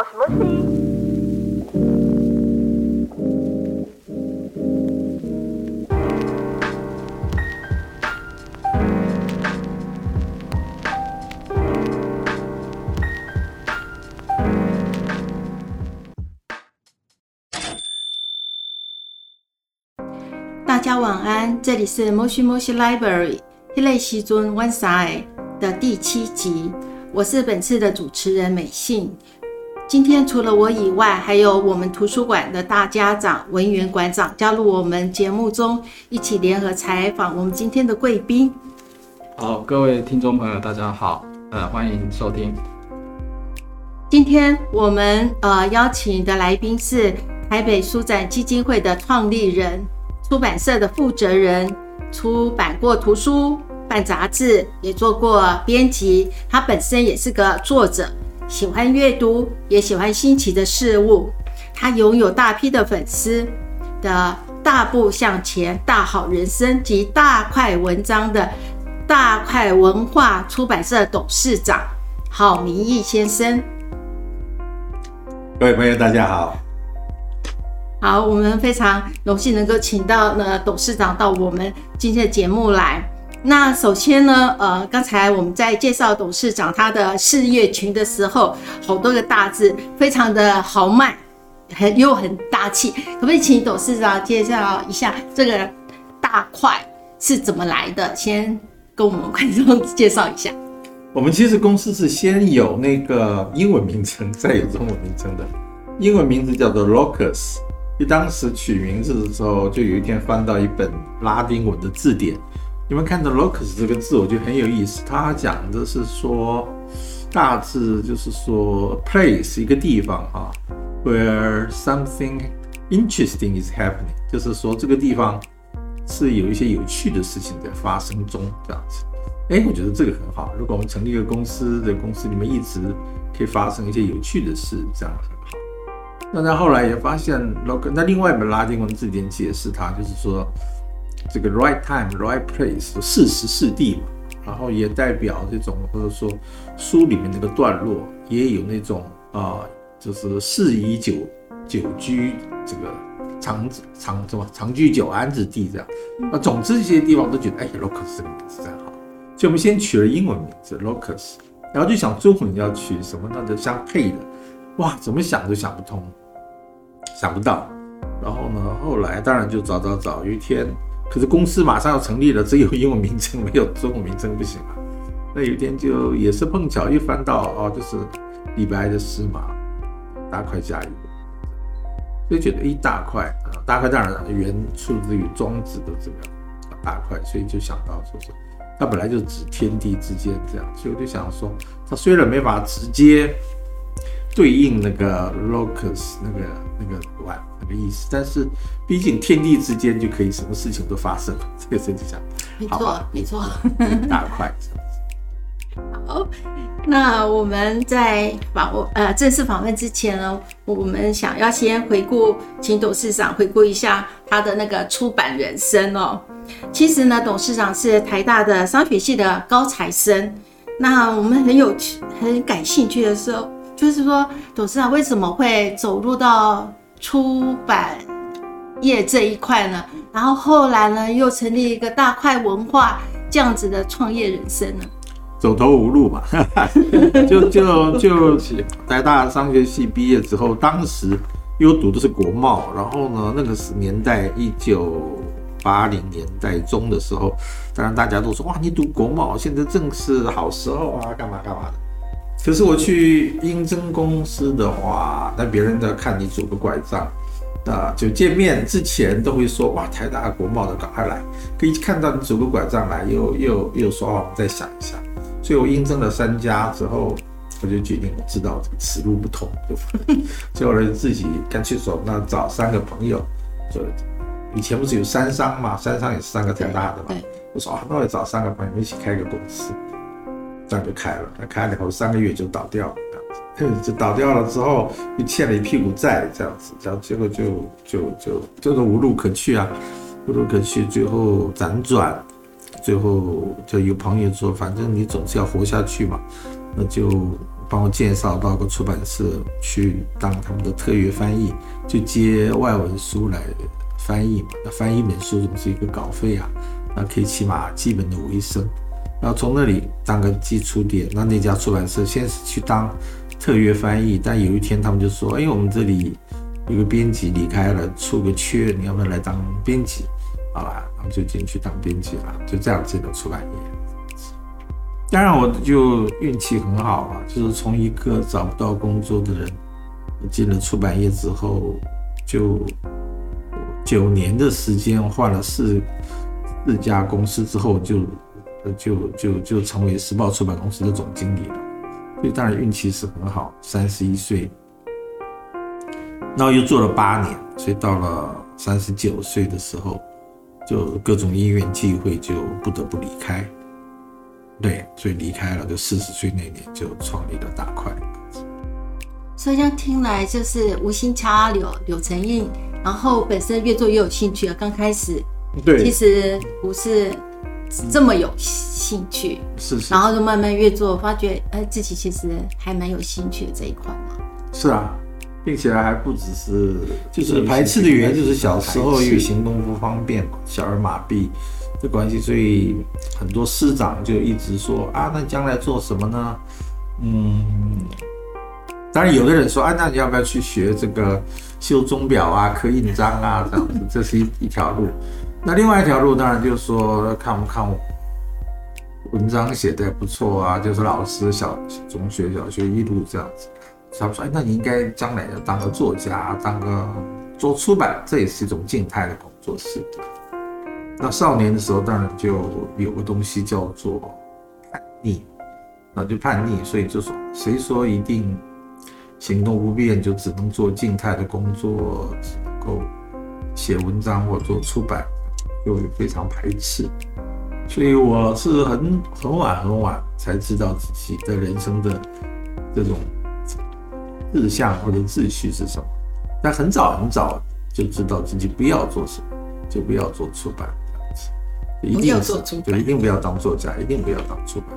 もしもし大家晚安，这里是 Moshi Moshi Library 一类西尊 One Side 的第七集，我是本次的主持人美信。 今天除了我以外，还有我们图书馆的大家长文员馆长加入我们节目中，一起联合采访我们今天的贵宾。好，各位听众朋友，大家好，呃，欢迎收听。今天我们呃邀请的来宾是台北书展基金会的创立人、出版社的负责人，出版过图书、办杂志，也做过编辑。他本身也是个作者，喜欢阅读，也喜欢新奇的事物。他拥有大批的粉丝的《大步向前》《大好人生》及大块文章的大块文化出版社董事长郝明义先生。各位朋友，大家好。好，我们非常荣幸能够请到呢董事长到我们今天的节目来。那首先呢，呃，刚才我们在介绍董事长他的事业群的时候，好多个大字，非常的豪迈，很又很大气。可不可以请董事长介绍一下这个大块是怎么来的？先跟我们观众介绍一下。我们其实公司是先有那个英文名称，再有中文名称的。英文名字叫做 Locus。就当时取名字的时候，就有一天翻到一本拉丁文的字典，你们看到 Locus 这个字，我觉得很有意思。它讲的是说，大致就是说 place 一个地方啊，where something interesting is happening，就是说这个地方是有一些有趣的事情在发生中，这样子。哎，我觉得这个很好。如果我们成立一个公司，的公司里面一直可以发生一些有趣的事，这样很好。那他后来也发现 loc，那另外一本拉丁文字典解释它，就是说这个 right time, right place，四时四地嘛。然后也代表这种，或者说书里面那个段落也有那种啊、就是适宜久久居这个长长什么长居久安之地这样。那总之这些地方都觉得，哎，locus 这个名字真好。所以我们先取了英文名字 locus，然后就想中文要取什么那？就相配的，哇，怎么想都想不通，想不到。然后呢，后来当然就找找找，有一天，可是公司马上要成立了，只有英文名称没有中文名称不行啊。那有一天就也是碰巧一翻到哦，就是李白的诗嘛，大块加油，就觉得一大块啊，大块当然原出自于庄子的这个大块，所以就想到说说。它本来就指天地之间这样，所以我就想说，它虽然没法直接对应那个 locus 那个那个玩那个意思，但是毕竟天地之间就可以什么事情都发生，这个事情想，没错没错。一大块。好，那我们在访问呃正式访问之前呢，我们想要先回顾，请董事长回顾一下他的那个出版人生哦。其实呢，董事长是台大的商学系的高材生。那我们很有趣、很感兴趣的时候，就是说，董事长为什么会走入到出版业这一块呢？然后后来呢，又成立一个大块文化这样子的创业人生呢？走投无路嘛，就就就台大商学系毕业之后，当时又读的是国贸，然后呢，那个是年代一九八零年代中的时候，当然大家都说哇，你读国贸现在正是好时候啊，干嘛干嘛的。可是我去应征公司的话，那别人在看你拄个拐杖，啊，就见面之前都会说哇，台大国贸的赶快来，可以看到你拄个拐杖来，又又又说哦，我们再想一下。所以我应征了三家之后，我就决定我知道这个此路不通，对吧？所以我就自己干脆说，那找三个朋友，就以前不是有三商嘛，三商也是三个台大的嘛，我说啊，那我找三个朋友一起开个公司，这样就开了。他开了以后三个月就倒掉了，就倒掉了之后又欠了一屁股债，这样子，然后结果就就就就是无路可去啊，无路可去，最后辗转。最后就有朋友说，反正你总是要活下去嘛，那就帮我介绍到个出版社去当他们的特约翻译，就接外文书来翻译嘛。翻译一本书总是一个稿费啊，那可以起码基本的维生。然后从那里当个基础点，那那家出版社先是去当特约翻译，但有一天他们就说：“哎，我们这里有个编辑离开了，出个缺，你要不要来当编辑？”好吧，然后就进去当编辑了，就这样进了出版业。当然，我就运气很好啊，就是从一个找不到工作的人进了出版业之后，就九年的时间换了四四家公司之后就。就就就成为时报出版公司的总经理了，所以当然运气是很好。三十一岁，然后又做了八年，所以到了三十九岁的时候，就各种因缘际会，就不得不离开。对，所以离开了，就四十岁那年就创立了大块。所以这样听来，就是无心插柳柳成荫，然后本身越做越有兴趣啊。刚开始，对，其实不是。这么有兴趣，是是，然后就慢慢越做，发觉哎，自己其实还蛮有兴趣的这一块嘛。是啊，并且还不只是，就是排斥的原因，就是小时候因为行动不方便，小儿麻痹的关系，所以很多师长就一直说啊，那将来做什么呢？嗯，当然有的人说，啊，那你要不要去学这个修钟表啊、刻印章啊这样子，这是一一条路。那另外一条路当然就是说看不看文章写的不错啊，就是老师小中学、小学一路这样子。他说：“哎，那你应该将来要当个作家，当个做出版，这也是一种静态的工作室。”那少年的时候当然就有个东西叫做叛逆，那就叛逆，所以就说谁说一定行动不便就只能做静态的工作，只能够写文章或做出版。又非常排斥，所以我是很很晚很晚才知道自己的人生的这种志向或者秩序是什么。但很早很早就知道自己不要做什么，就不要做出版这样子，一定要做就一定不要当作家，一定不要当出版。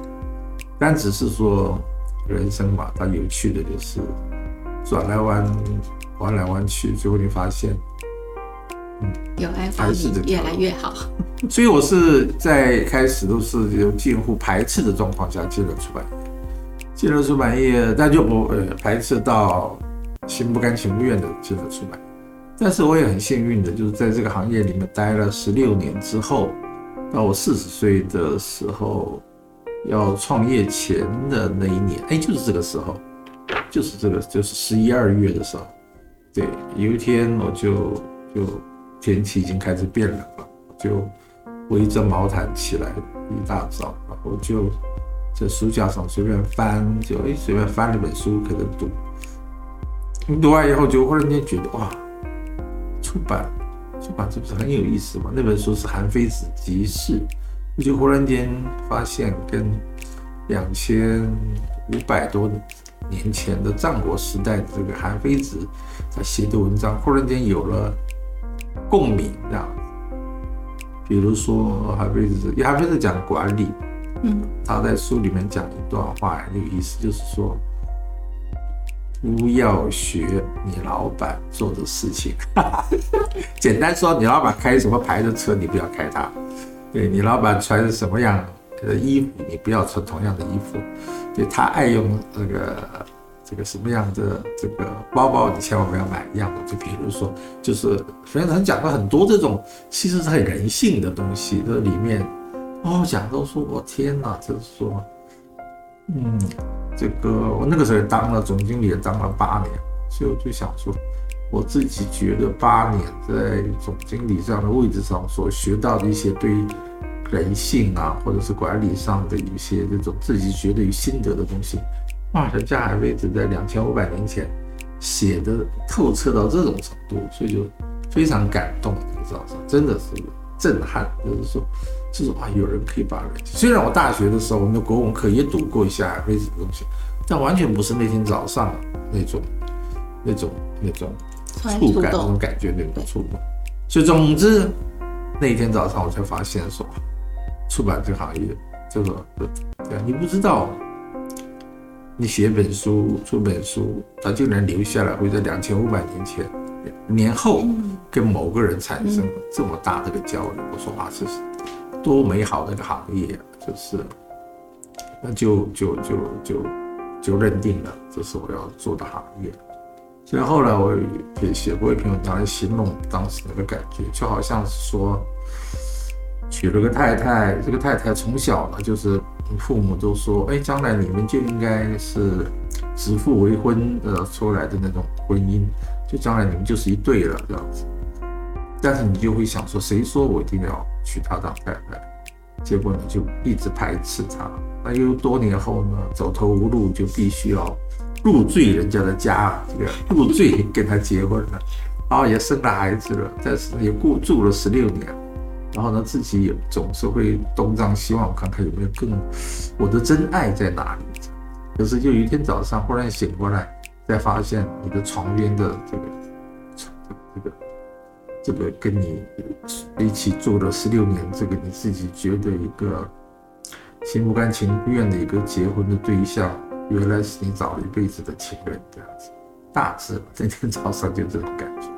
但只是说人生嘛，它有趣的就是转来弯弯来弯去，最后你发现。有爱发你越来越好，所以我是在开始都是有近乎排斥的状况下进了出版业，进了出版业，但就不呃排斥到心不甘情不愿的进了出版业。但是我也很幸运的，就是在这个行业里面待了十六年之后，到我四十岁的时候要创业前的那一年，哎，就是这个时候，就是这个就是十一二月的时候，对，有一天我就就。天气已经开始变冷了，就围着毛毯起来，一大早，然后就在书架上随便翻，就哎随便翻了本书开始读。读完以后就忽然间觉得哇，出版出版这不是很有意思吗？那本书是《韩非子集市》，我就忽然间发现跟两千五百多年前的战国时代的这个韩非子他写的文章，忽然间有了。共鸣这样，比如说韩非子，韩非子讲管理，嗯，他在书里面讲一段话很有意思，就是说，不要学你老板做的事情。简单说，你老板开什么牌的车，你不要开它；对你老板穿什么样的衣服，你不要穿同样的衣服。对他爱用那个。这个什么样的这个包包，你千万不要买一样的。就比如说，就是反正讲了很多这种其实是很人性的东西。这里面哦，讲到说，我天哪，就是说，嗯，这个我那个时候也当了总经理，也当了八年，所以我就想说，我自己觉得八年在总经理这样的位置上所学到的一些对人性啊，或者是管理上的一些这种自己觉得有心得的东西。哇，人家海位置在两千五百年前写的透彻到这种程度，所以就非常感动。你知道吗？真的是震撼，就是说，就是啊，有人可以把人。虽然我大学的时候，我们的国文课也读过一下海位置的东西，但完全不是那天早上那种、那种、那种触感、那种感觉、那种触动。所以总之，那一天早上我才发现说，出版这个行业，这个对，你不知道。你写本书、出本书，它就能留下来，会在两千五百年前年后跟某个人产生这么大的一个交流。我说哇，这是多美好的一个行业啊！就是，那就就就就就认定了这是我要做的行业。所以后来我也写过一篇文章来形容当时那个感觉，就好像是说娶了个太太，这个太太从小呢就是父母都说，哎，将来你们就应该是指腹为婚呃出来的那种婚姻，就将来你们就是一对了这样子。但是你就会想说，谁说我一定要娶她当太太？结果呢就一直排斥她。那又多年后呢，走投无路，就必须要。入赘人家的家，这个入赘跟他结婚了，然后也生了孩子了，但是也过住了十六年，然后呢，自己也总是会东张西望，看看有没有更我的真爱在哪里。可是就有一天早上忽然醒过来，才发现你的床边的这个这个这个跟你一起住了十六年，这个你自己觉得一个心不甘情不愿的一个结婚的对象。原来是你找了一辈子的情人这样子，大致那天早上就这种感觉。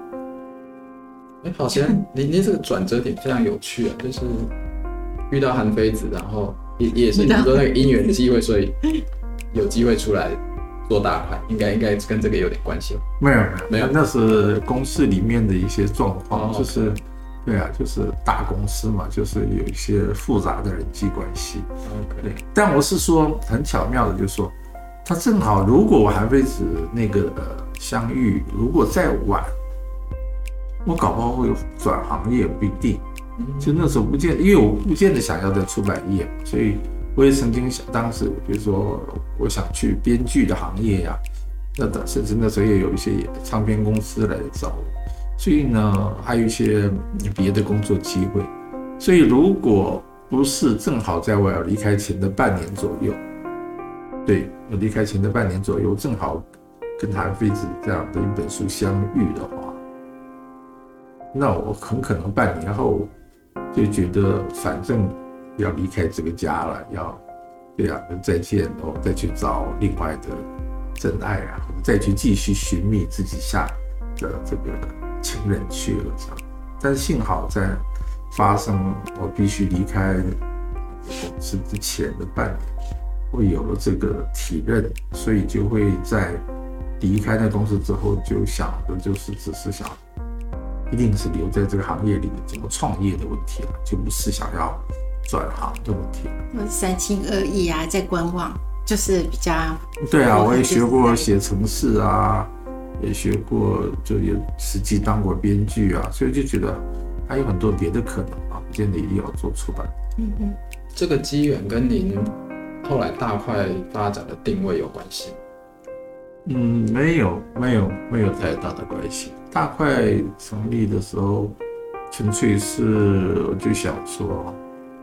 哎，好像你你这个转折点非常有趣啊，就是遇到韩非子，然后也也是你说那个姻缘机会，所以有机会出来做大块，应该应该跟这个有点关系吧没有没有没有，那是公司里面的一些状况，就是对啊，就是大公司嘛，就是有一些复杂的人际关系。对，但我是说很巧妙的，就是说。他正好，如果我韩非子那个相遇，如果再晚，我搞不好会转行业，不一定。就那时候不见，因为我不见得想要在出版业，所以我也曾经想，当时比如说我想去编剧的行业呀，那等甚至那时候也有一些唱片公司来找我，所以呢，还有一些别的工作机会。所以如果不是正好在我要离开前的半年左右。对我离开前的半年左右，正好跟韩非子这样的一本书相遇的话，那我很可能半年后就觉得反正要离开这个家了，要对啊，再见然后，再去找另外的真爱啊，再去继续寻觅自己下的这个情人去了这样。但是幸好在发生我必须离开公司之前的半年。会有了这个体认，所以就会在离开那公司之后，就想的就是只是想，一定是留在这个行业里面怎么创业的问题了，就不是想要转行的问题了。三心二意啊，在观望，就是比较。对啊，我也学过写程式啊，也学过，就也实际当过编剧啊，所以就觉得还有很多别的可能啊，不见得一定要做出版。嗯嗯，这个机缘跟您。后来大块发展的定位有关系？嗯，没有，没有，没有太大的关系。大块成立的时候，纯粹是我就想说，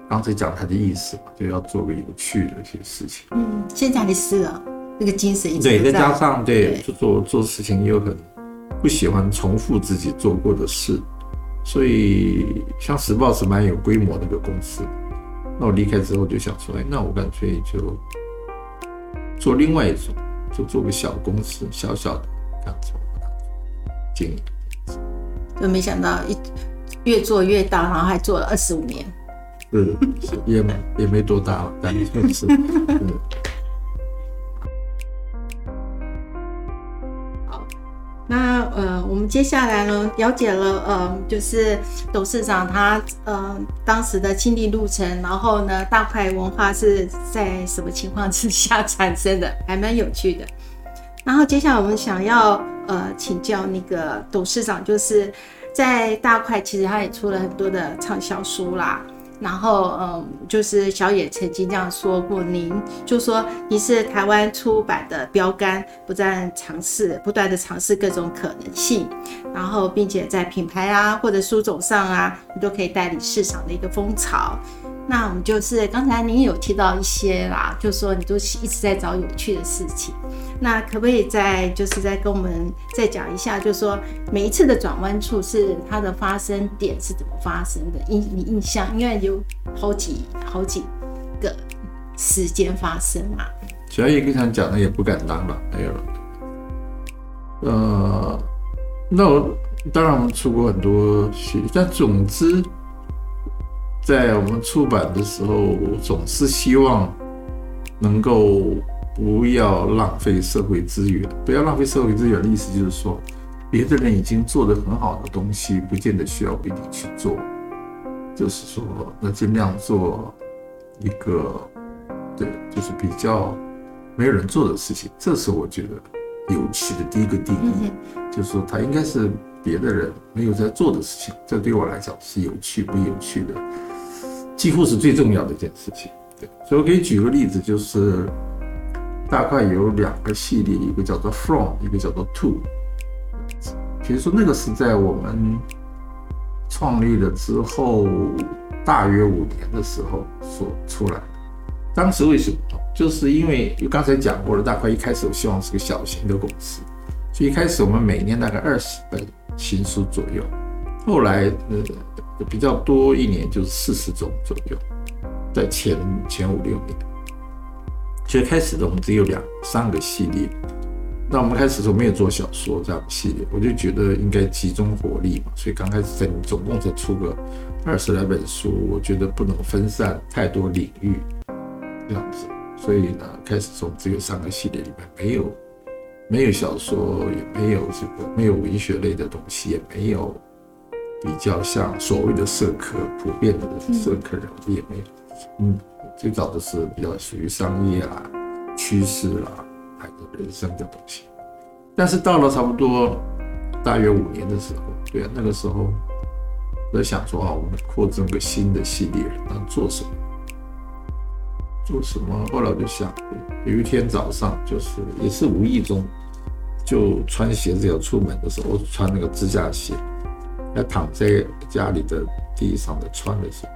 刚才讲他的意思嘛，就要做个有趣的一些事情。嗯，现在的是啊，那个精神一直对，再加上对做做做事情又很不喜欢重复自己做过的事，所以像时报是蛮有规模的一个公司。那我离开之后就想说，哎，那我干脆就做另外一种，就做个小公司，小小的这样子经营。就没想到一越做越大，然后还做了二十五年。嗯，也也没多大，但就是。那呃，我们接下来呢，了解了呃，就是董事长他呃当时的经历路程，然后呢，大块文化是在什么情况之下产生的，还蛮有趣的。然后接下来我们想要呃请教那个董事长，就是在大块其实他也出了很多的畅销书啦。然后，嗯，就是小野曾经这样说过，您就说你是台湾出版的标杆，不断尝试，不断的尝试各种可能性，然后并且在品牌啊或者书种上啊，你都可以带领市场的一个风潮。那我们就是刚才您有提到一些啦，就说你都是一直在找有趣的事情。那可不可以再就是再跟我们再讲一下，就是说每一次的转弯处是它的发生点是怎么发生的？印你印象，因为有好几好几个时间发生嘛。小野跟他讲的也不敢当了，没有了。呃，那我当然我们出过很多戏，但总之，在我们出版的时候，总是希望能够不要浪费社会资源，不要浪费社会资源的意思就是说，别的人已经做得很好的东西，不见得需要我一定去做，就是说，那尽量做一个，对，就是比较没有人做的事情，这是我觉得有趣的第一个定义。就是说，它应该是别的人没有在做的事情，这对我来讲是有趣不有趣的，几乎是最重要的一件事情。对，所以我可以举个例子，就是大概有两个系列，一个叫做 From，一个叫做 To。比如说，那个是在我们创立了之后大约五年的时候所出来的。当时为什么？就是因为刚才讲过了，大概一开始我希望是个小型的公司。所以一开始我们每年大概二十本新书左右，后来呃比较多一年就是四十种左右，在前前五六年，其实开始的我们只有两三个系列。那我们开始的时候没有做小说这样的系列，我就觉得应该集中火力嘛，所以刚开始在总共才出个二十来本书，我觉得不能分散太多领域这样子，所以呢开始从只有三个系列里面没有。没有小说，也没有这个，没有文学类的东西，也没有比较像所谓的社科普遍的社科人物，也没有。嗯，最早的是比较属于商业啦、趋势啦，还有人生的东西。但是到了差不多大约五年的时候，对啊，那个时候我在想说啊，我们扩增个新的系列，那做什么？做什么？后来我就想，有一天早上，就是也是无意中，就穿鞋子要出门的时候，穿那个支架鞋，要躺在家里的地上的穿的时候，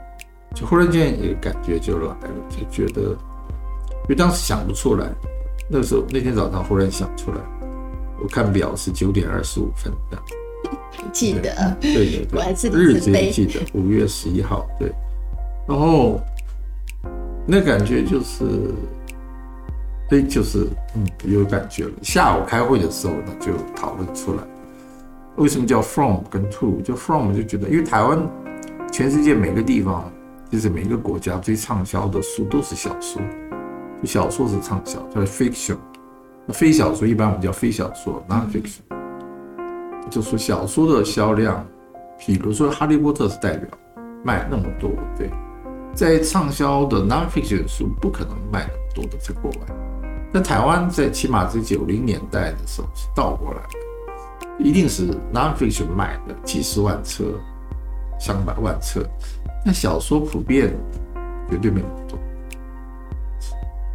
就忽然间一个感觉就来了，就觉得，因为当时想不出来，那时候那天早上忽然想出来，我看表是九点二十五分的，记得，对对对，我还是日子也记得，五月十一号，对，然后。那感觉就是，对，就是嗯，有感觉了。下午开会的时候呢，就讨论出来，为什么叫 from 跟 to？就 from 就觉得，因为台湾，全世界每个地方，就是每一个国家最畅销的书都是小说，小说是畅销，叫 fiction。那非小说一般我们叫非小说 （non-fiction）。就说小说的销量，比如说《哈利波特》是代表，卖那么多，对。在畅销的 nonfiction 书不可能卖那么多的，在国外。那台湾在起码在九零年代的时候是倒过来的，一定是 nonfiction 卖的几十万册、上百万册，但小说普遍绝对没那么多，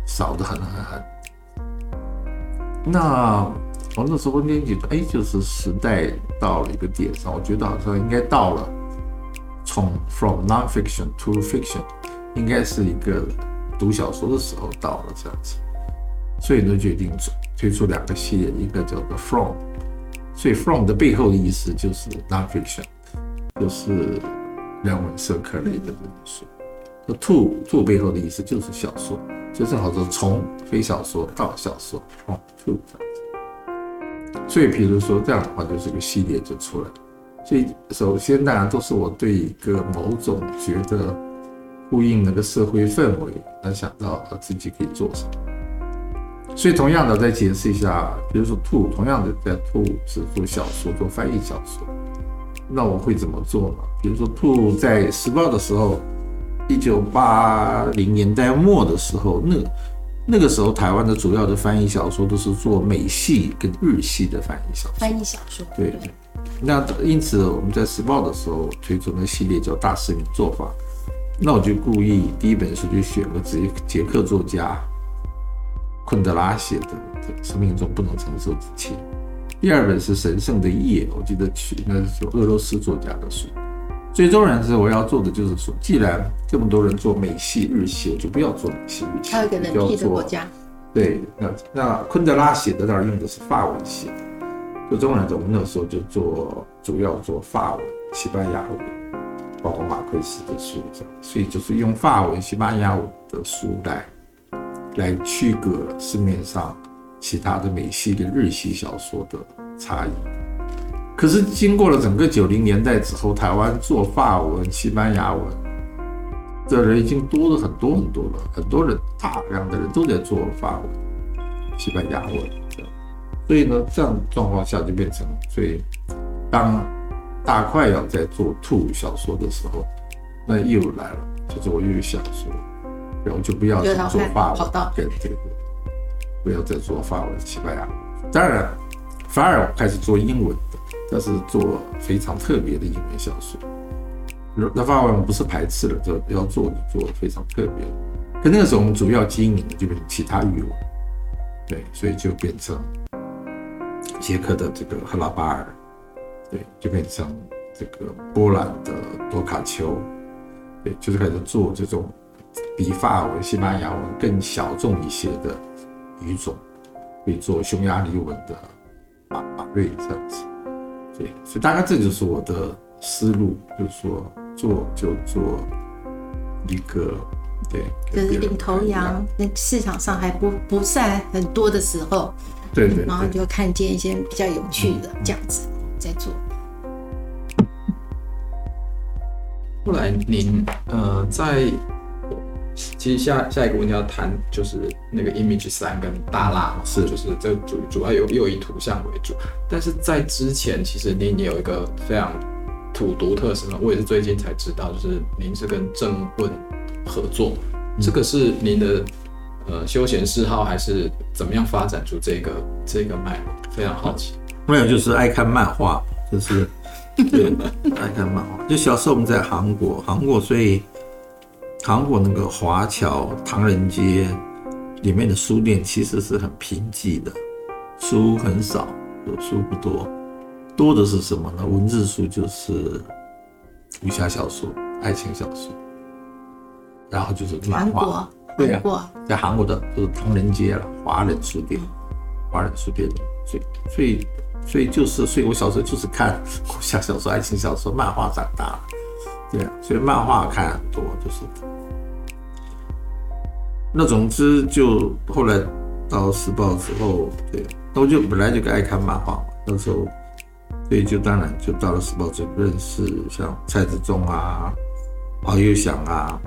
少的很很很。那我那时候年觉得，哎，就是时代到了一个点上，我觉得好像应该到了。从 from nonfiction to fiction，应该是一个读小说的时候到了这样子，所以呢决定推出两个系列，一个叫做 from，所以 from 的背后的意思就是 nonfiction，就是人文社科类的这种书。那 to to 背后的意思就是小说，就正好是从非小说到小说，from to 这样子。所以比如说这样的话，就是个系列就出来了。所以，首先当然都是我对一个某种觉得呼应那个社会氛围，来想到自己可以做什么。所以，同样的再解释一下，比如说兔，同样的在兔是做小说，做翻译小说，那我会怎么做呢？比如说兔在时报的时候，一九八零年代末的时候，那那个时候台湾的主要的翻译小说都是做美系跟日系的翻译小说，翻译小说，对。那因此，我们在时报的时候推出那系列叫《大师名做法》，那我就故意第一本书就选了捷捷克作家昆德拉写的《生命中不能承受之轻》，第二本是《神圣的夜》，我记得取那是俄罗斯作家的书。最终然是我要做的就是说，既然这么多人做美系、日系，我就不要做美系、日系，还有一个人批的国家。对，那那昆德拉写的那儿用的是法文写的。就中文来我们那时候就做主要做法文、西班牙文，包括马奎斯的书所以就是用法文、西班牙文的书来来区隔市面上其他的美系跟日系小说的差异。可是经过了整个九零年代之后，台湾做法文、西班牙文的人已经多了很多很多了，很多人大量的人都在做法文、西班牙文，所以呢，这样状况下就变成，所以当大块要在做兔小说的时候，那又来了，就是我又想说，然后就不要做法文，对对对，不要再做法文、西班牙，当然反而开始做英文的。但是做非常特别的英文小说，那法文不是排斥了，就要做就做非常特别。可那个时候我们主要经营的就变成其他语文，对，所以就变成捷克的这个赫拉巴尔，对，就变成这个波兰的多卡丘，对，就是开始做这种比法文、西班牙文更小众一些的语种，会做匈牙利文的马马瑞这样子。对，所以大概这就是我的思路，就是说做就做一个，对，就是领头羊，那市场上还不不算很多的时候，对对，然后就看见一些比较有趣的这样子在做。后来您呃在。其实下下一个问题要谈就是那个 Image 三跟大蜡嘛，是就是这主主要有又以图像为主，但是在之前其实您也有一个非常土独特身份，我也是最近才知道，就是您是跟郑问合作，这个是您的呃休闲嗜好还是怎么样发展出这个这个脉络？非常好奇。没有，就是爱看漫画，就是对爱看漫画。就小时候我们在韩国，韩国所以。韩国那个华侨唐人街里面的书店其实是很贫瘠的，书很少，书不多，多的是什么呢？文字书就是武侠小说、爱情小说，然后就是漫画。对呀，在韩国的就是唐人街了，华人书店，华人书店，所以所以所以就是，所以我小时候就是看武侠小说、爱情小说、漫画长大，对，所以漫画看很多，就是。那总之就后来到时报之后，对，那我就本来就爱看漫画嘛。那时候，所以就当然就到了时报就认识像蔡志忠啊、敖幼祥啊、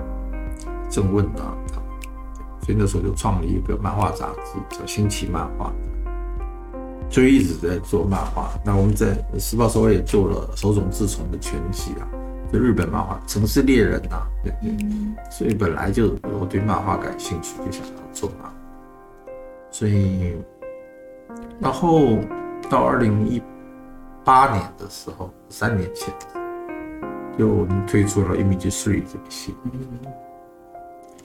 郑问啊，所以那时候就创立一个漫画杂志叫《新奇漫画》，就一直在做漫画。那我们在时报时候也做了手冢治虫的全集啊。就日本漫画《城市猎人》呐，对，所以本来就我对漫画感兴趣，就想要做漫画。所以，然后到二零一八年的时候，三年前，就我们推出了《Image Three》这个系列。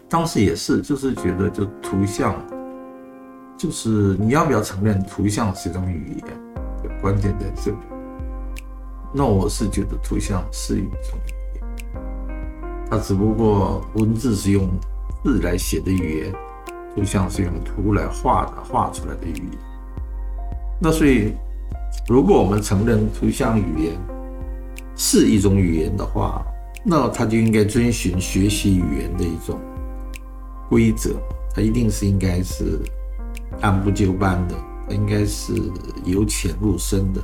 当时也是，就是觉得就图像，就是你要不要承认图像是一种语言？关键在这里。那我是觉得图像是一种语言，它只不过文字是用字来写的语言，图像是用图来画的画出来的语言。那所以，如果我们承认图像语言是一种语言的话，那它就应该遵循学习语言的一种规则，它一定是应该是按部就班的，它应该是由浅入深的。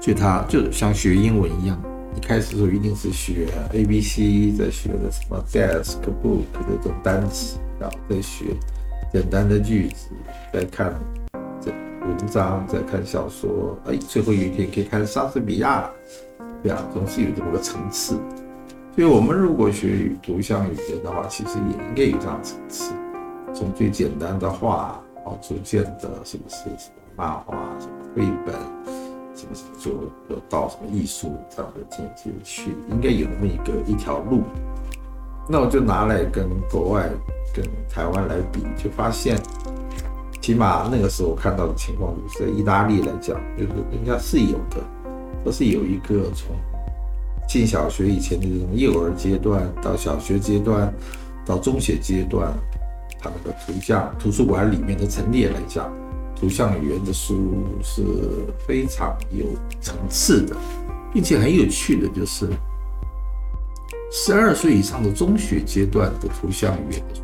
所以他就像学英文一样，一开始的时候一定是学 A B C，在学的什么 desk book 这种单词，然后再学简单的句子，再看这文章，再看小说，哎，最后有一天可以看莎士比亚了，对啊，总是有这么个层次。所以我们如果学图像语言的话，其实也应该有这样层次，从最简单的画，哦，逐渐的是不是什么漫画，什么绘本。什么什么就有到什么艺术这样的境界去，应该有那么一个一条路。那我就拿来跟国外、跟台湾来比，就发现，起码那个时候看到的情况，就是在意大利来讲，就是人家是有的，都是有一个从进小学以前的这种幼儿阶段，到小学阶段，到中学阶段，他那个图像图书馆里面的陈列来讲。图像语言的书是非常有层次的，并且很有趣的，就是十二岁以上的中学阶段的图像语言的书，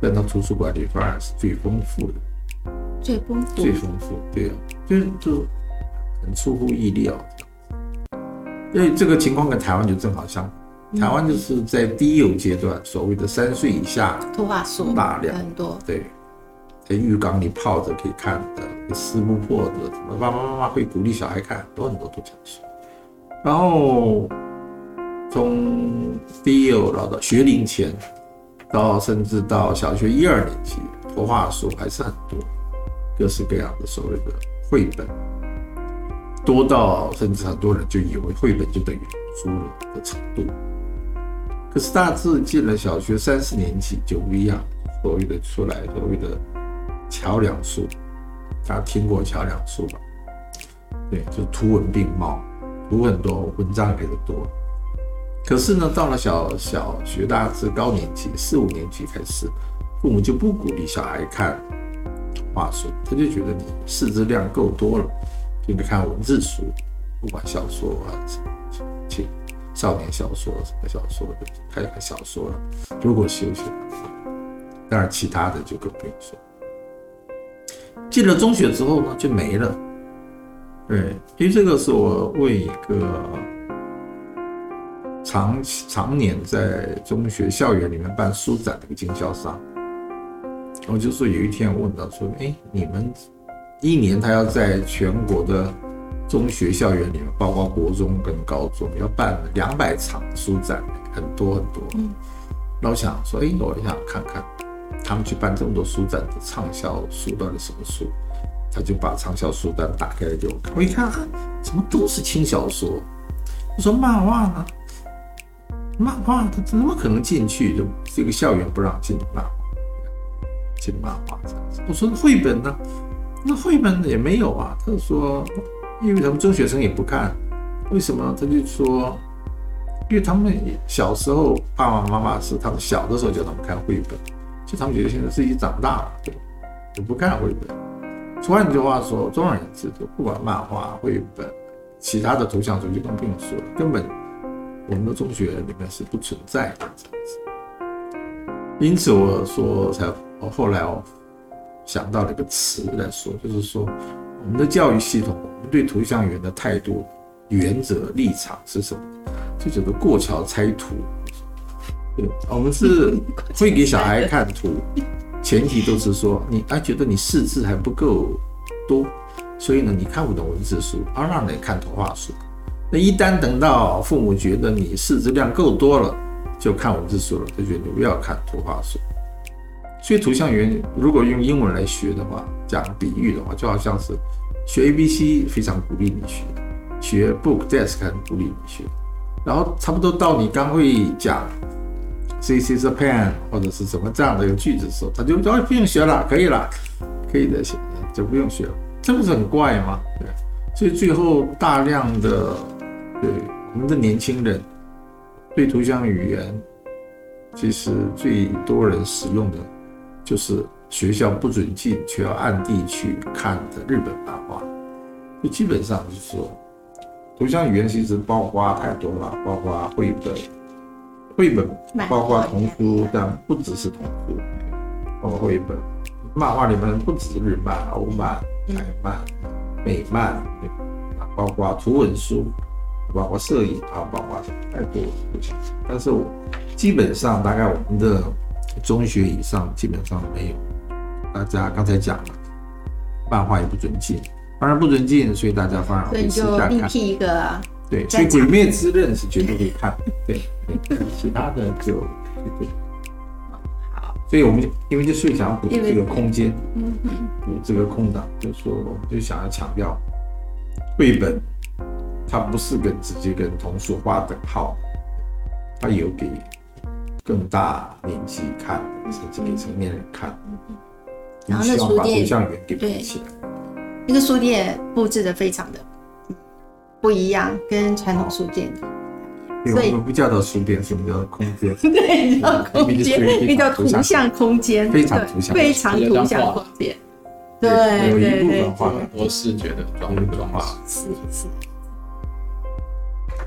搬到图书馆里反而是最丰富的，最丰富最丰富，对啊，就是就很出乎意料。因为这个情况跟台湾就正好相反，台湾就是在低幼阶段，所谓的三岁以下，图画书大量很多，对，在浴缸里泡着可以看的，撕不破的，什么爸爸妈妈会鼓励小孩看很多很多图像书，然后从低幼到到学龄前，到甚至到小学一二年级，图画书还是很多，各式各样的所谓的绘本，多到甚至很多人就以为绘本就等于书了的程度。可是大致进了小学三四年级就不一样，所谓的出来所谓的桥梁书，大家听过桥梁书吧？对，就图文并茂，图很多，文章也多。可是呢，到了小小学大致高年级四五年级开始，父母就不鼓励小孩看画书，他就觉得你识字量够多了，就你看文字书，不管小说啊、青少年小说、什么小说的，开始看小说了。如果休息，当然其他的就更不用说。进了中学之后呢，就没了。对，因为这个是我为一个常常年在中学校园里面办书展的一个经销商，我就说有一天我问到说，哎，你们一年他要在全国的中学校园里面，包括国中跟高中，要办两百场书展，很多很多。嗯，那我想说，哎，我想看看他们去办这么多书展的畅销书到底什么书。他就把畅销书单打开给我看，我一看，怎么都是轻小说？我说漫画呢？漫画他怎么可能进去？就这个校园不让进漫画，进漫画这样子。我说绘本呢？那绘本也没有啊。他说，因为他们中学生也不看，为什么？他就说，因为他们小时候爸爸妈妈是他们小的时候叫他们看绘本，就他们觉得现在自己长大了，就不看绘本。换句话说，总而言之，就不管漫画、绘本、其他的图像书，就更不用说了，根本我们的中学里面是不存在的这样子。因此，我说才，我后来我想到了一个词来说，就是说我们的教育系统，我们对图像语言的态度、原则、立场是什么？就叫做过桥拆图。我们是会给小孩看图。前提都是说你啊觉得你识字还不够多，所以呢你看不懂文字书，而让你看图画书。那一旦等到父母觉得你识字量够多了，就看文字书了，就觉得你不要看图画书。所以图像园如果用英文来学的话，讲比喻的话，就好像是学 A B C 非常鼓励你学，学 book desk 很鼓励你学，然后差不多到你刚会讲。This is a pen，或者是什么这样的一个句子的时候，他就说不用学了，可以了，可以的，学就不用学了，这不是很怪吗？对，所以最后大量的对我们的年轻人对图像语言，其实最多人使用的就是学校不准进却要暗地去看的日本漫画，就基本上就是说，图像语言其实包括太多了，包括绘本。绘本包括童书，但不只是童书，包括绘本。漫画里面不止日漫、欧漫、台漫、美漫，包括图文书，包括摄影啊，包括太多事情。但是我基本上大概我们的中学以上基本上没有。大家刚才讲了，漫画也不准进，当然不准进，所以大家反而会私下看。一个。对，所以《鬼灭之刃》是绝对可以看，对，其他的就好。所以我们就因为就是想要补这个空间，嗯补这个空档，就说我们就想要强调，绘本它不是跟直接跟童书画等号，它有给更大年纪看，甚至给成年人看。然后那书店对，那个书店布置的非常的。不一样，跟传统书店，所以我们不叫做书店，是叫空间。对，叫空间，那叫图像空间，非常图像，非常图像空间。对对对，很多视觉的装装化。是是。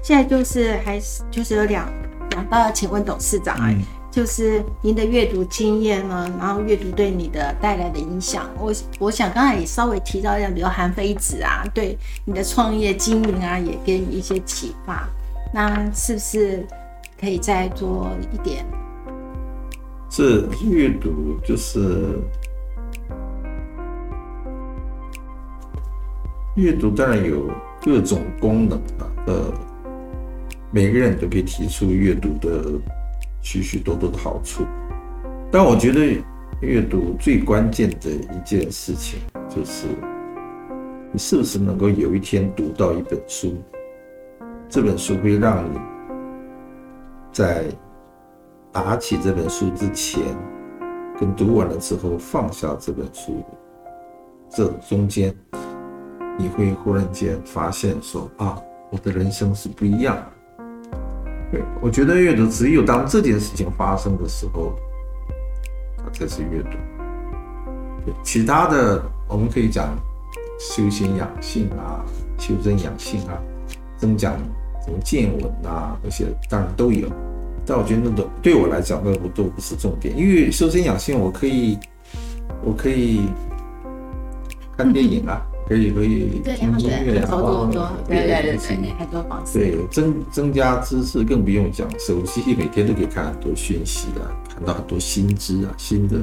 现在就是还是就是有两两道，请问董事长啊，就是您的阅读经验呢，然后阅读对你的带来的影响。我我想刚才也稍微提到一下，比如韩非子啊，对你的创业经营啊，也给你一些启发。那是不是可以再多一点？是阅读，就是阅读，当然有各种功能啊。呃，每个人都可以提出阅读的许许多多的好处。但我觉得阅读最关键的一件事情，就是你是不是能够有一天读到一本书，这本书会让你在。拿起这本书之前，跟读完了之后放下这本书，这中间，你会忽然间发现说啊，我的人生是不一样的。我觉得阅读只有当这件事情发生的时候，它才是阅读。其他的我们可以讲修心养性啊，修真养性啊，增讲什么见闻啊，那些当然都有。但我觉得那都对我来讲，那不都不是重点。因为修身养性，我可以，我可以看电影啊，可以可以听音乐啊，对对对对，很多方式。对，增增加知识更不用讲，手机每天都可以看很多讯息的，看到很多新知啊，新的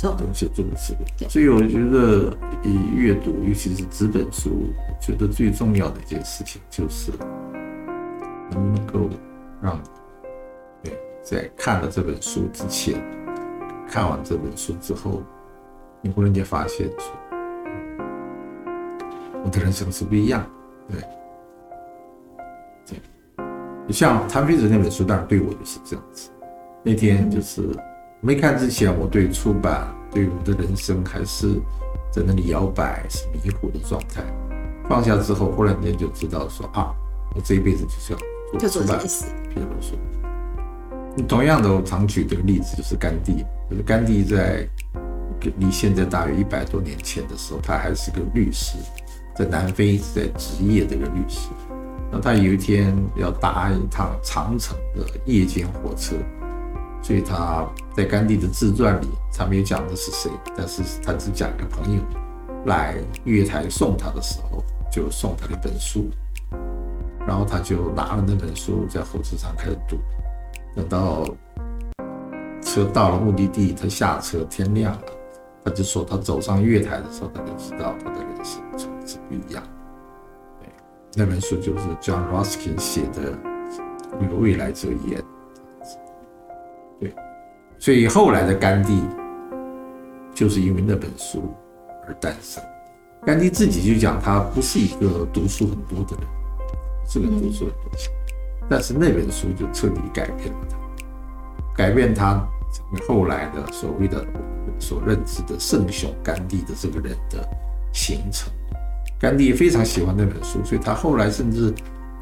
东西，这个是。所以我觉得，以阅读，尤其是纸本书，我觉得最重要的一件事情就是能够让对。在看了这本书之前，看完这本书之后，你忽然间发现说，我的人生是不一样，对，对。你像谭飞子那本书，当然对我就是这样子。那天就是没看之前，我对出版、对我的人生还是在那里摇摆、是迷糊的状态。放下之后，忽然间就知道说啊，我这一辈子就是要做出版这本书。同样的，我常举这个例子，就是甘地。就是甘地在离现在大约一百多年前的时候，他还是个律师，在南非在职业的一个律师。那他有一天要搭一趟长城的夜间火车，所以他在甘地的自传里，他没有讲的是谁，但是他只讲一个朋友来月台送他的时候，就送他一本书，然后他就拿了那本书在火车上开始读。等到车到了目的地，他下车，天亮了，他就说他走上月台的时候，他就知道他的人生从不一样。那本书就是 John Ruskin 写的《与未来者言》。对，所以后来的甘地就是因为那本书而诞生。甘地自己就讲，他不是一个读书很多的人，是个读书很多的人。但是那本书就彻底改变了他，改变他后来的所谓的所认知的圣雄甘地的这个人的形成。甘地非常喜欢那本书，所以他后来甚至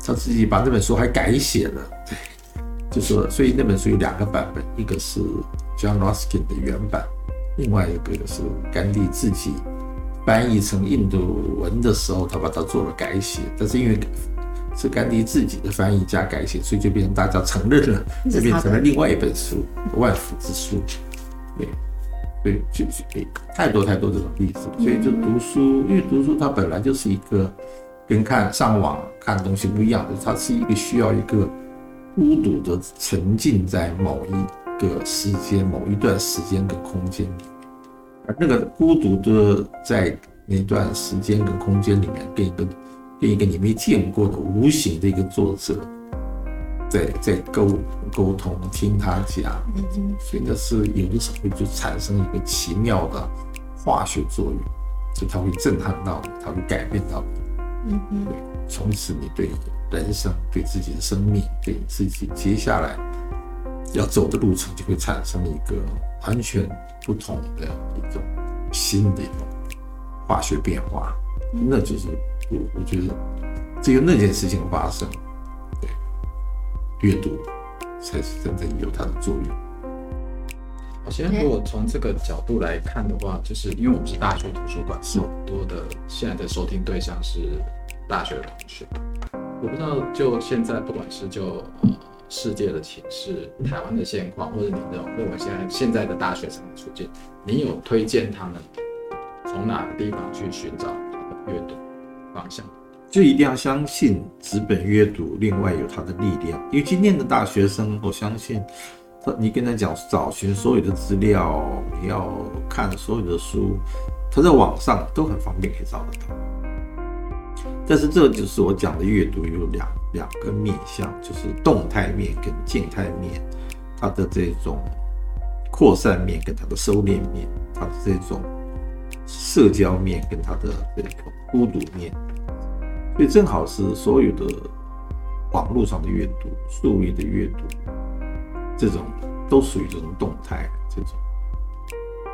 他自己把那本书还改写了。对，就说所以那本书有两个版本，一个是 John Ruskin 的原版，另外一个是甘地自己翻译成印度文的时候，他把它做了改写。但是因为是甘地自己的翻译加改写，所以就变成大家承认了，就变成了另外一本书《万福之书》。对，对，就就太多太多这种例子。所以就读书，因为读书它本来就是一个跟看上网看东西不一样的，它是一个需要一个孤独的沉浸在某一个时间、某一段时间跟空间里，而那个孤独的在那段时间跟空间里面跟一个。跟一个你没见过的无形的一个作者，在在沟沟通，听他讲，所以那是有的时候就产生一个奇妙的化学作用，就它会震撼到你，它会改变到。你，嗯嗯，对，从此你对人生、对自己的生命、对你自己接下来要走的路程，就会产生一个完全不同的一种新的一种化学变化，那就是。我我觉得只有那件事情发生，对，阅读才是真正有它的作用。好，现在如果从这个角度来看的话，就是因为我们是大学图书馆，是很多的现在的收听对象是大学的同学。我不知道，就现在不管是就呃世界的情势、台湾的现况，或者你这种认为现在现在的大学生的处境，你有推荐他们从哪个地方去寻找他的阅读方向？就一定要相信纸本阅读，另外有它的力量。因为今天的大学生，我相信他，你跟他讲找寻所有的资料，你要看所有的书，他在网上都很方便可以找得到。但是这就是我讲的阅读有两两个面向，就是动态面跟静态面，它的这种扩散面跟它的收敛面，它的这种社交面跟它的这个孤独面。所以正好是所有的网络上的阅读、数位的阅读，这种都属于这种动态这种。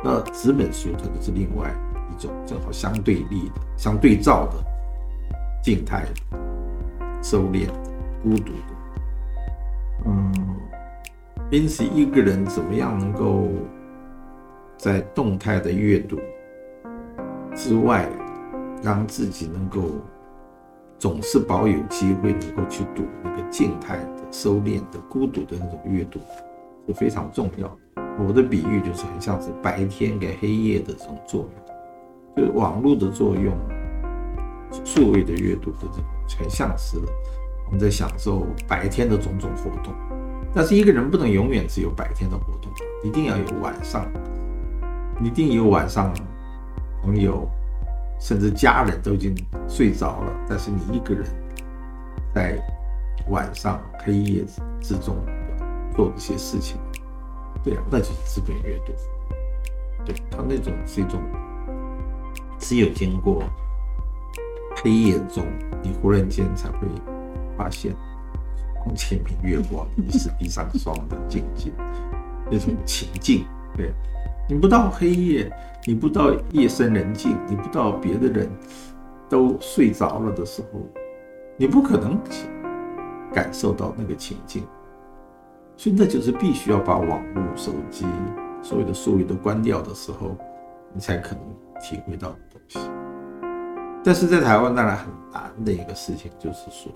那纸本书它就是另外一种，正好相对立的、相对照的静态的、收敛的、孤独的。嗯，因此一个人怎么样能够在动态的阅读之外，让自己能够。总是保有机会能够去读那个静态的、收敛的、孤独的那种阅读，是非常重要的。我的比喻就是很像是白天跟黑夜的这种作用，就是网络的作用，数位的阅读的这种，很像是我们在享受白天的种种活动。但是一个人不能永远只有白天的活动，一定要有晚上，一定有晚上朋友。甚至家人都已经睡着了，但是你一个人在晚上黑夜之中做一些事情，对啊，那就是资本阅读。对他那种是一种，只有经过黑夜中，你忽然间才会发现床前明月光，疑是地上霜的境界，那种情境，对。你不到黑夜，你不到夜深人静，你不到别的人都睡着了的时候，你不可能感受到那个情境。所以那就是必须要把网络、手机所有的数位都关掉的时候，你才可能体会到的东西。但是在台湾当然很难的一个事情，就是说，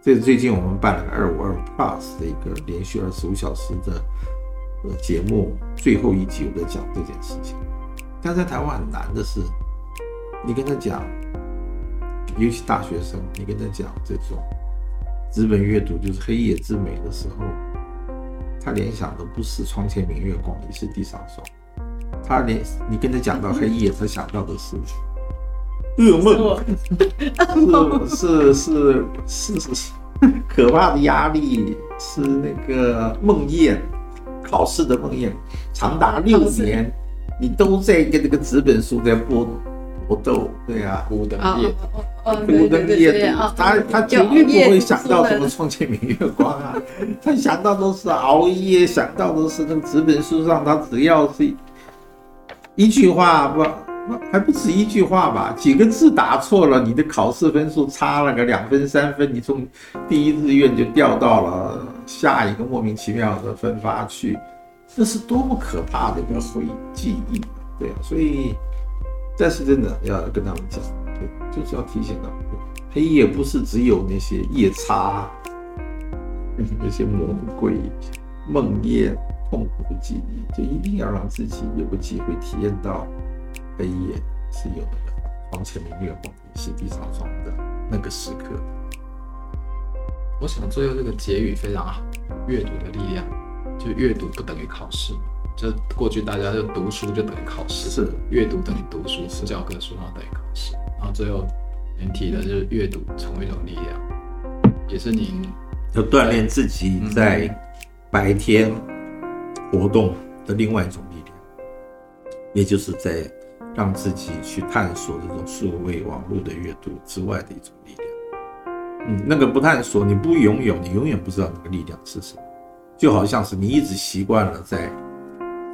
这最近我们办了个二五二 Plus 的一个连续二十五小时的呃。节目最后一集我在讲这件事情，但在台湾很难的是，你跟他讲，尤其大学生，你跟他讲这种资本阅读就是黑夜之美的时候，他联想的不是床前明月光，疑是地上霜，他连你跟他讲到黑夜，他想到的是 噩梦，是是是是是是可怕的压力，是那个梦魇。考试的梦魇，长达六年，你都在跟这个纸本书在搏搏斗，对啊，孤灯夜，孤灯夜读，他他绝对不会想到什么床前明月光啊，他想到都是熬夜，想到都是那个纸本书上，他只要是一句话不，还不止一句话吧，几个字打错了，你的考试分数差了个两分三分，你从第一志愿就掉到了。下一个莫名其妙的分发去，这是多么可怕的一个回忆记忆，对啊，所以，但是真的要跟他们讲，对，就是要提醒他们，黑夜不是只有那些夜叉，那些魔鬼、梦魇、痛苦的记忆，就一定要让自己有个机会体验到黑夜是有的床前明月光，是地上霜的那个时刻。我想最后这个结语非常好，阅读的力量，就阅读不等于考试，就过去大家就读书就等于考试，是阅读等于读书，是教科书上等于考试，然后最后您提的就是阅读成为一种力量，也是您要锻炼自己在白天活动的另外一种力量，也就是在让自己去探索这种数位网络的阅读之外的一种力量。嗯，那个不探索，你不拥有，你永远不知道那个力量是什么。就好像是你一直习惯了在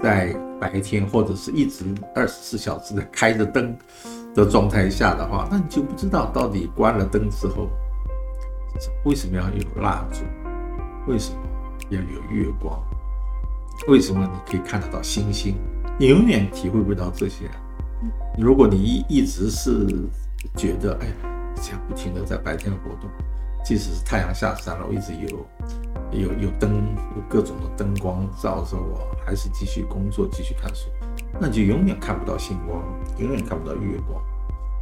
在白天或者是一直二十四小时的开着灯的状态下的话，那你就不知道到底关了灯之后为什么要有蜡烛，为什么要有月光，为什么你可以看得到星星，你永远体会不到这些。如果你一一直是觉得，哎。这样不停的在白天活动，即使是太阳下山了，我一直有有有灯，有各种的灯光照着我，还是继续工作，继续看书，那就永远看不到星光，永远看不到月光，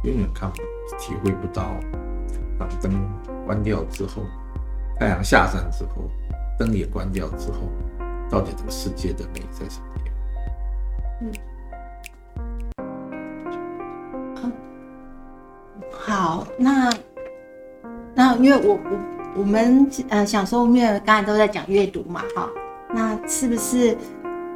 永远看不体会不到，当灯关掉之后，太阳下山之后，灯也关掉之后，到底这个世界的美在什么地方？嗯好，那那因为我我我们呃想说，因为刚才都在讲阅读嘛，哈，那是不是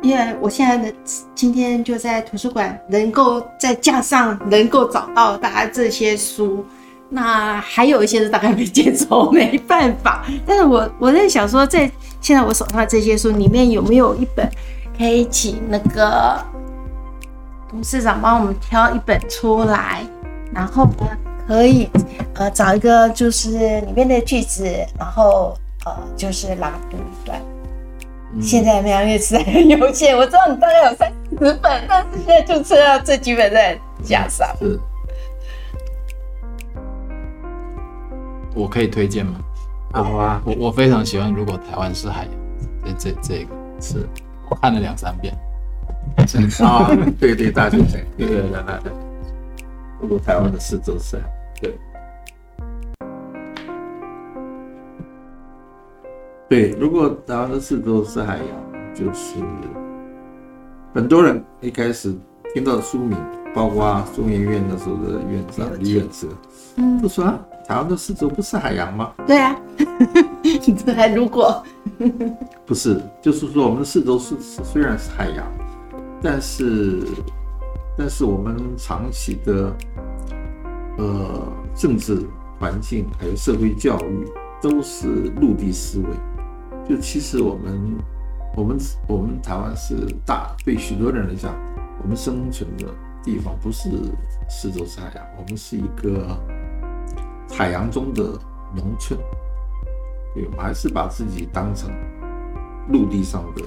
因为我现在的今天就在图书馆能够在架上能够找到大家这些书，那还有一些是大概没借走，没办法。但是我我在想说，在现在我手上的这些书里面有没有一本可以请那个董事长帮我们挑一本出来，然后呢？可以，呃，找一个就是里面的句子，然后呃，就是朗读一段。现在苗月实在很有限，我知道你大概有三十本，但是现在就剩下这几本在架上。是，我可以推荐吗？好啊，我我非常喜欢《如果台湾是海洋》这这这个，是我看了两三遍。啊，对对，大学生，对对对对对。如果台湾的四周是海，对，对，如果台湾的四周是海洋，就是很多人一开始听到书名，包括中研院那时候的院长李远哲，嗯，都说啊，台湾的四周不是海洋吗？对啊，这还如果 不是，就是说我们的四周是虽然是海洋，但是但是我们长期的。呃，政治环境还有社会教育都是陆地思维。就其实我们，我们我们台湾是大，对许多人来讲，我们生存的地方不是四周是海洋，我们是一个海洋中的农村。对，我们还是把自己当成陆地上的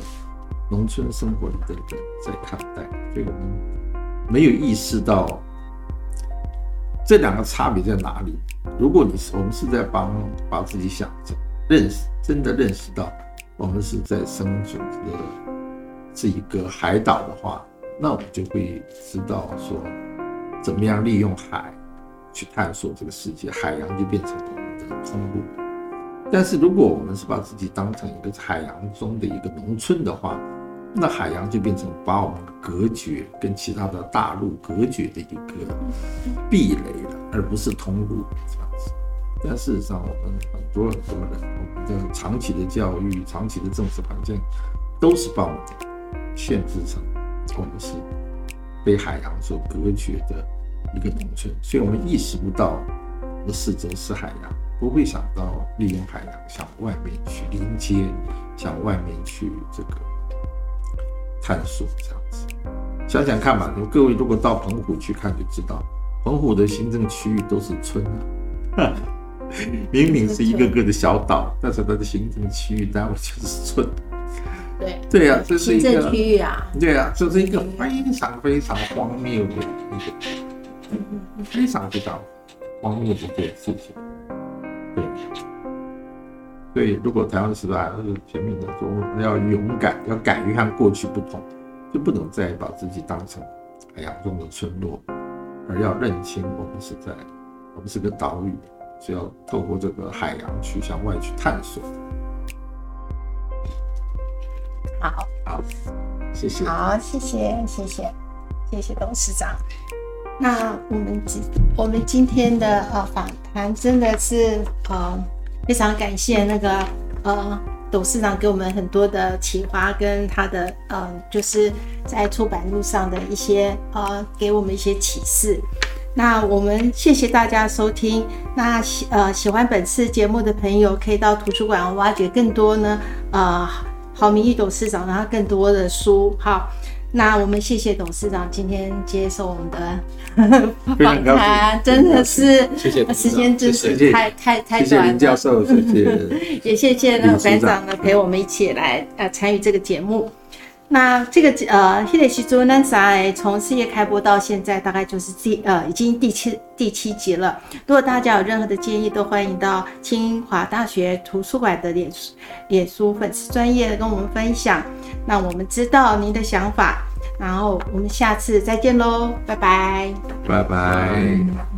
农村生活的人在看待，所以我们没有意识到。这两个差别在哪里？如果你是我们是在帮把自己想着认识，真的认识到我们是在生存的这一个海岛的话，那我们就会知道说怎么样利用海去探索这个世界，海洋就变成我们的通路。但是如果我们是把自己当成一个海洋中的一个农村的话，那海洋就变成把我们隔绝，跟其他的大陆隔绝的一个壁垒了，而不是通路这样子。但事实上，我们很多很多人，我们的长期的教育、长期的政治环境，都是把我们限制成我们是被海洋所隔绝的一个农村，所以我们意识不到的四周是海洋，不会想到利用海洋向外面去连接，向外面去这个。探索这样子，想想看吧。各位如果到澎湖去看，就知道澎湖的行政区域都是村啊，明明是一个个的小岛，但是它的行政区域单位就是村。对对呀，这是一个区域啊。对呀，这是一个非常非常荒谬的一个，非常非常荒谬的一件事情。对。所以，如果台湾时代还是前面的说，我们要勇敢，要敢于和过去不同，就不能再把自己当成海洋中的村落，而要认清我们是在，我们是个岛屿，是要透过这个海洋去向外去探索。好，好，谢谢。好，谢谢，谢谢，谢谢董事长。那我们今我们今天的呃访谈真的是呃。非常感谢那个呃董事长给我们很多的启发，跟他的呃就是在出版路上的一些呃给我们一些启示。那我们谢谢大家收听。那喜呃喜欢本次节目的朋友，可以到图书馆挖掘更多呢呃郝明义董事长然后更多的书。好。那我们谢谢董事长今天接受我们的 访谈，真的是谢谢时间真是太太太短。谢谢林教授，谢谢。也谢谢那个班长呢陪我们一起来呃参与这个节目。那这个呃《e h z u n a s a 从事业开播到现在，大概就是第呃已经第七第七集了。如果大家有任何的建议，都欢迎到清华大学图书馆的脸书脸书粉丝专业跟我们分享，那我们知道您的想法。然后我们下次再见喽，拜拜。拜拜。